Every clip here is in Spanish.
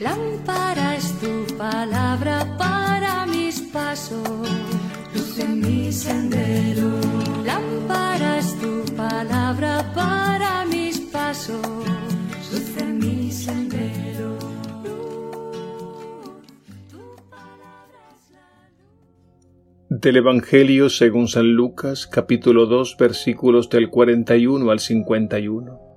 Lámpara es tu palabra para mis pasos, luz en mi sendero. Lámpara es tu palabra para mis pasos, luz en mi sendero. Del Evangelio según San Lucas, capítulo 2, versículos del 41 al 51.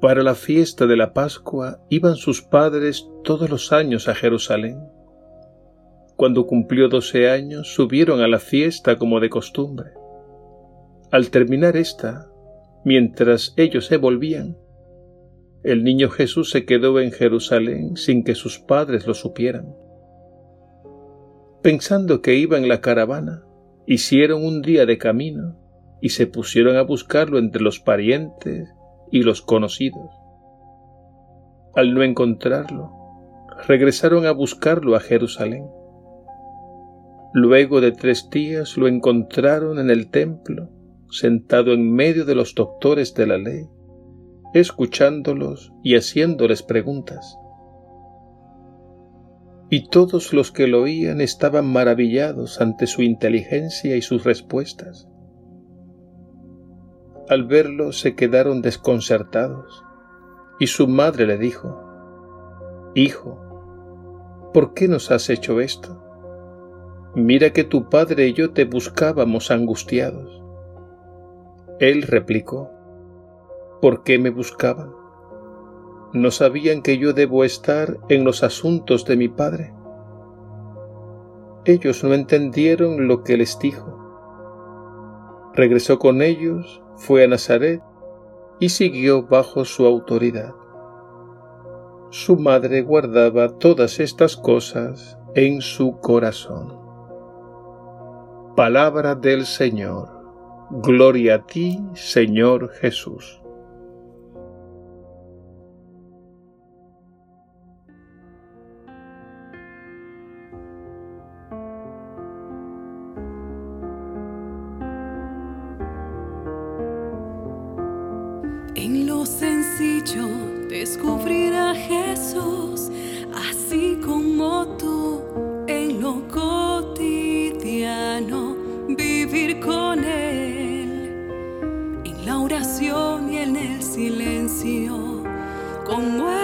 Para la fiesta de la Pascua iban sus padres todos los años a Jerusalén. Cuando cumplió doce años, subieron a la fiesta como de costumbre. Al terminar esta, mientras ellos se volvían, el niño Jesús se quedó en Jerusalén sin que sus padres lo supieran. Pensando que iba en la caravana, hicieron un día de camino y se pusieron a buscarlo entre los parientes y los conocidos. Al no encontrarlo, regresaron a buscarlo a Jerusalén. Luego de tres días lo encontraron en el templo, sentado en medio de los doctores de la ley, escuchándolos y haciéndoles preguntas. Y todos los que lo oían estaban maravillados ante su inteligencia y sus respuestas al verlo se quedaron desconcertados, y su madre le dijo, Hijo, ¿por qué nos has hecho esto? Mira que tu padre y yo te buscábamos angustiados. Él replicó, ¿por qué me buscaban? ¿No sabían que yo debo estar en los asuntos de mi padre? Ellos no entendieron lo que les dijo. Regresó con ellos fue a Nazaret y siguió bajo su autoridad. Su madre guardaba todas estas cosas en su corazón. Palabra del Señor. Gloria a ti, Señor Jesús. Silencio, como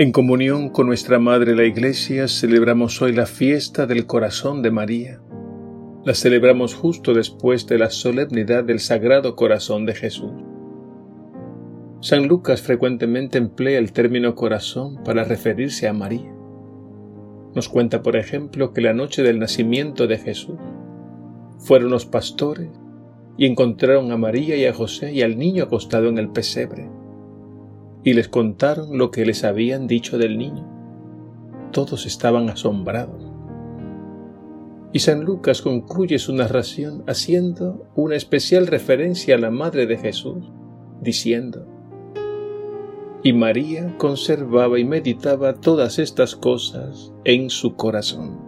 En comunión con nuestra Madre la Iglesia celebramos hoy la fiesta del corazón de María. La celebramos justo después de la solemnidad del Sagrado Corazón de Jesús. San Lucas frecuentemente emplea el término corazón para referirse a María. Nos cuenta, por ejemplo, que la noche del nacimiento de Jesús fueron los pastores y encontraron a María y a José y al niño acostado en el pesebre y les contaron lo que les habían dicho del niño. Todos estaban asombrados. Y San Lucas concluye su narración haciendo una especial referencia a la Madre de Jesús, diciendo, Y María conservaba y meditaba todas estas cosas en su corazón.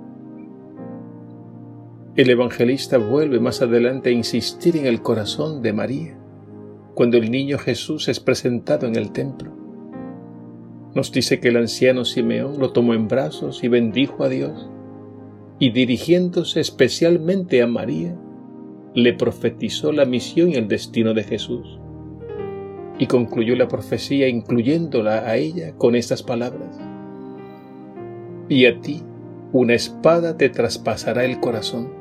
El evangelista vuelve más adelante a insistir en el corazón de María cuando el niño Jesús es presentado en el templo. Nos dice que el anciano Simeón lo tomó en brazos y bendijo a Dios, y dirigiéndose especialmente a María, le profetizó la misión y el destino de Jesús, y concluyó la profecía incluyéndola a ella con estas palabras. Y a ti una espada te traspasará el corazón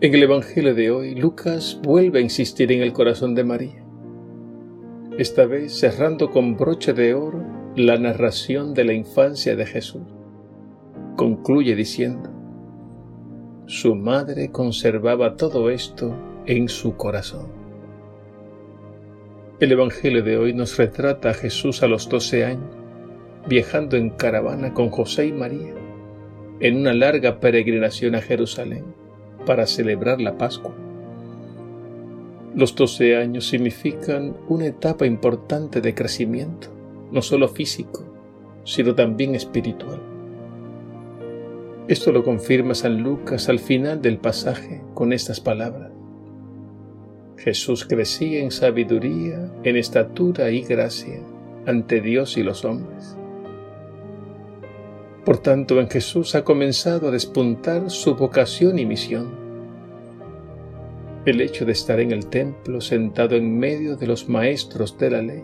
en el Evangelio de hoy, Lucas vuelve a insistir en el corazón de María, esta vez cerrando con broche de oro la narración de la infancia de Jesús. Concluye diciendo, su madre conservaba todo esto en su corazón. El Evangelio de hoy nos retrata a Jesús a los doce años, viajando en caravana con José y María, en una larga peregrinación a Jerusalén para celebrar la Pascua. Los 12 años significan una etapa importante de crecimiento, no solo físico, sino también espiritual. Esto lo confirma San Lucas al final del pasaje con estas palabras. Jesús crecía en sabiduría, en estatura y gracia ante Dios y los hombres. Por tanto, en Jesús ha comenzado a despuntar su vocación y misión. El hecho de estar en el templo sentado en medio de los maestros de la ley,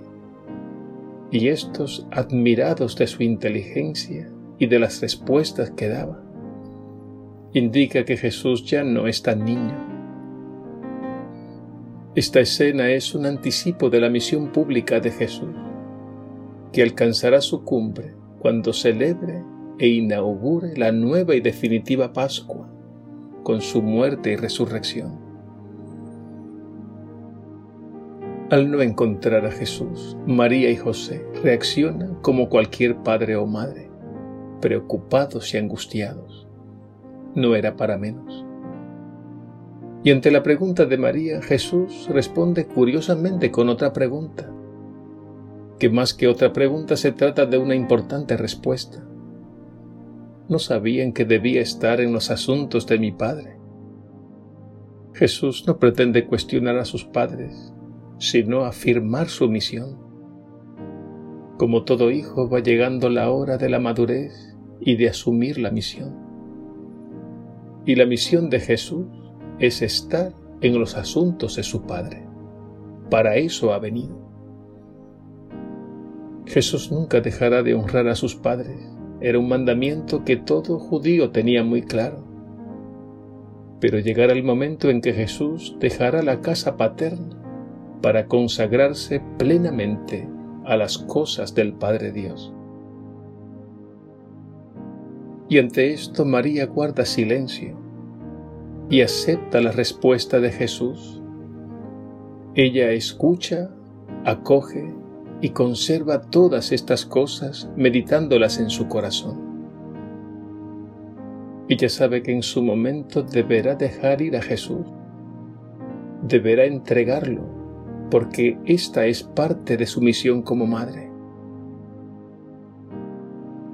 y estos admirados de su inteligencia y de las respuestas que daba, indica que Jesús ya no es tan niño. Esta escena es un anticipo de la misión pública de Jesús, que alcanzará su cumbre cuando celebre e inaugure la nueva y definitiva Pascua con su muerte y resurrección. Al no encontrar a Jesús, María y José reaccionan como cualquier padre o madre, preocupados y angustiados. No era para menos. Y ante la pregunta de María, Jesús responde curiosamente con otra pregunta, que más que otra pregunta se trata de una importante respuesta no sabían que debía estar en los asuntos de mi Padre. Jesús no pretende cuestionar a sus padres, sino afirmar su misión. Como todo hijo va llegando la hora de la madurez y de asumir la misión. Y la misión de Jesús es estar en los asuntos de su Padre. Para eso ha venido. Jesús nunca dejará de honrar a sus padres era un mandamiento que todo judío tenía muy claro. Pero llegará el momento en que Jesús dejará la casa paterna para consagrarse plenamente a las cosas del Padre Dios. Y ante esto María guarda silencio y acepta la respuesta de Jesús. Ella escucha, acoge y conserva todas estas cosas meditándolas en su corazón. Ella sabe que en su momento deberá dejar ir a Jesús, deberá entregarlo, porque esta es parte de su misión como madre.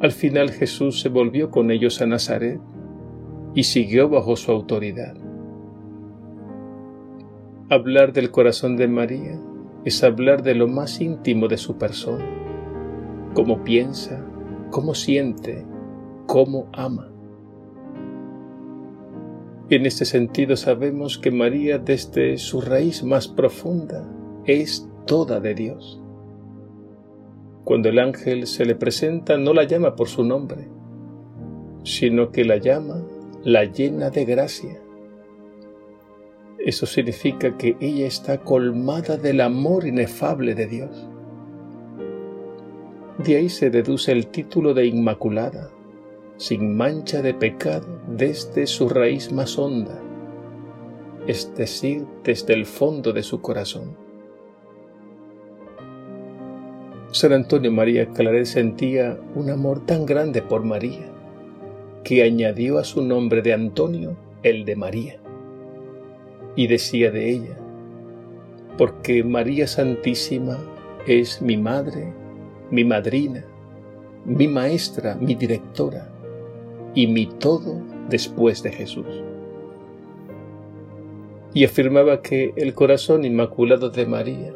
Al final Jesús se volvió con ellos a Nazaret y siguió bajo su autoridad. Hablar del corazón de María es hablar de lo más íntimo de su persona, cómo piensa, cómo siente, cómo ama. En este sentido sabemos que María desde su raíz más profunda es toda de Dios. Cuando el ángel se le presenta no la llama por su nombre, sino que la llama la llena de gracia. Eso significa que ella está colmada del amor inefable de Dios. De ahí se deduce el título de Inmaculada, sin mancha de pecado desde su raíz más honda, es decir, desde el fondo de su corazón. San Antonio María Claret sentía un amor tan grande por María que añadió a su nombre de Antonio el de María. Y decía de ella, porque María Santísima es mi madre, mi madrina, mi maestra, mi directora y mi todo después de Jesús. Y afirmaba que el corazón inmaculado de María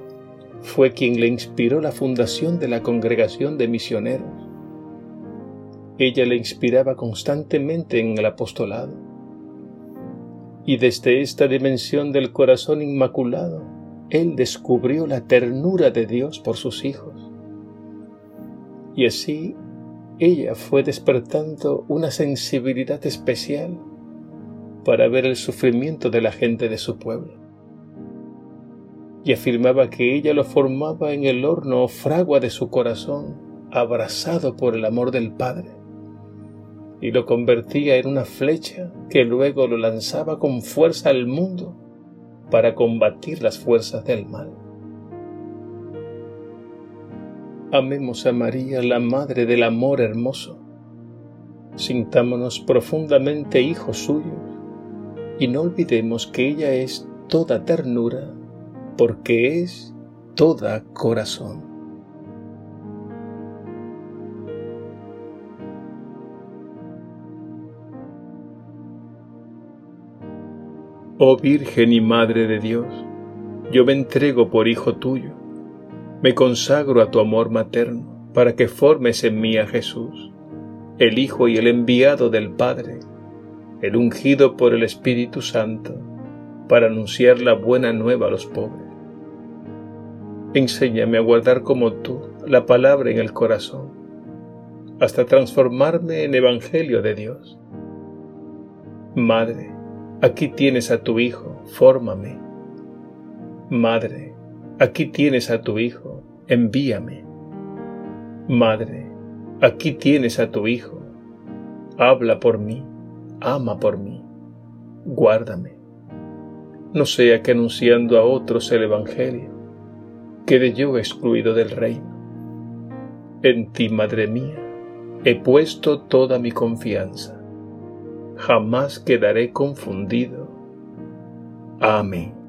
fue quien le inspiró la fundación de la congregación de misioneros. Ella le inspiraba constantemente en el apostolado. Y desde esta dimensión del corazón inmaculado, él descubrió la ternura de Dios por sus hijos. Y así ella fue despertando una sensibilidad especial para ver el sufrimiento de la gente de su pueblo y afirmaba que ella lo formaba en el horno o fragua de su corazón, abrazado por el amor del Padre, y lo convertía en una flecha que luego lo lanzaba con fuerza al mundo para combatir las fuerzas del mal. Amemos a María, la Madre del Amor Hermoso. Sintámonos profundamente hijos suyos y no olvidemos que ella es toda ternura porque es toda corazón. Oh Virgen y Madre de Dios, yo me entrego por Hijo tuyo, me consagro a tu amor materno para que formes en mí a Jesús, el Hijo y el enviado del Padre, el ungido por el Espíritu Santo, para anunciar la buena nueva a los pobres. Enséñame a guardar como tú la palabra en el corazón, hasta transformarme en Evangelio de Dios. Madre, aquí tienes a tu Hijo, fórmame. Madre, aquí tienes a tu Hijo, envíame. Madre, aquí tienes a tu Hijo, habla por mí, ama por mí, guárdame. No sea que anunciando a otros el Evangelio, quede yo excluido del reino. En ti, Madre mía, he puesto toda mi confianza. Jamás quedaré confundido. Amén.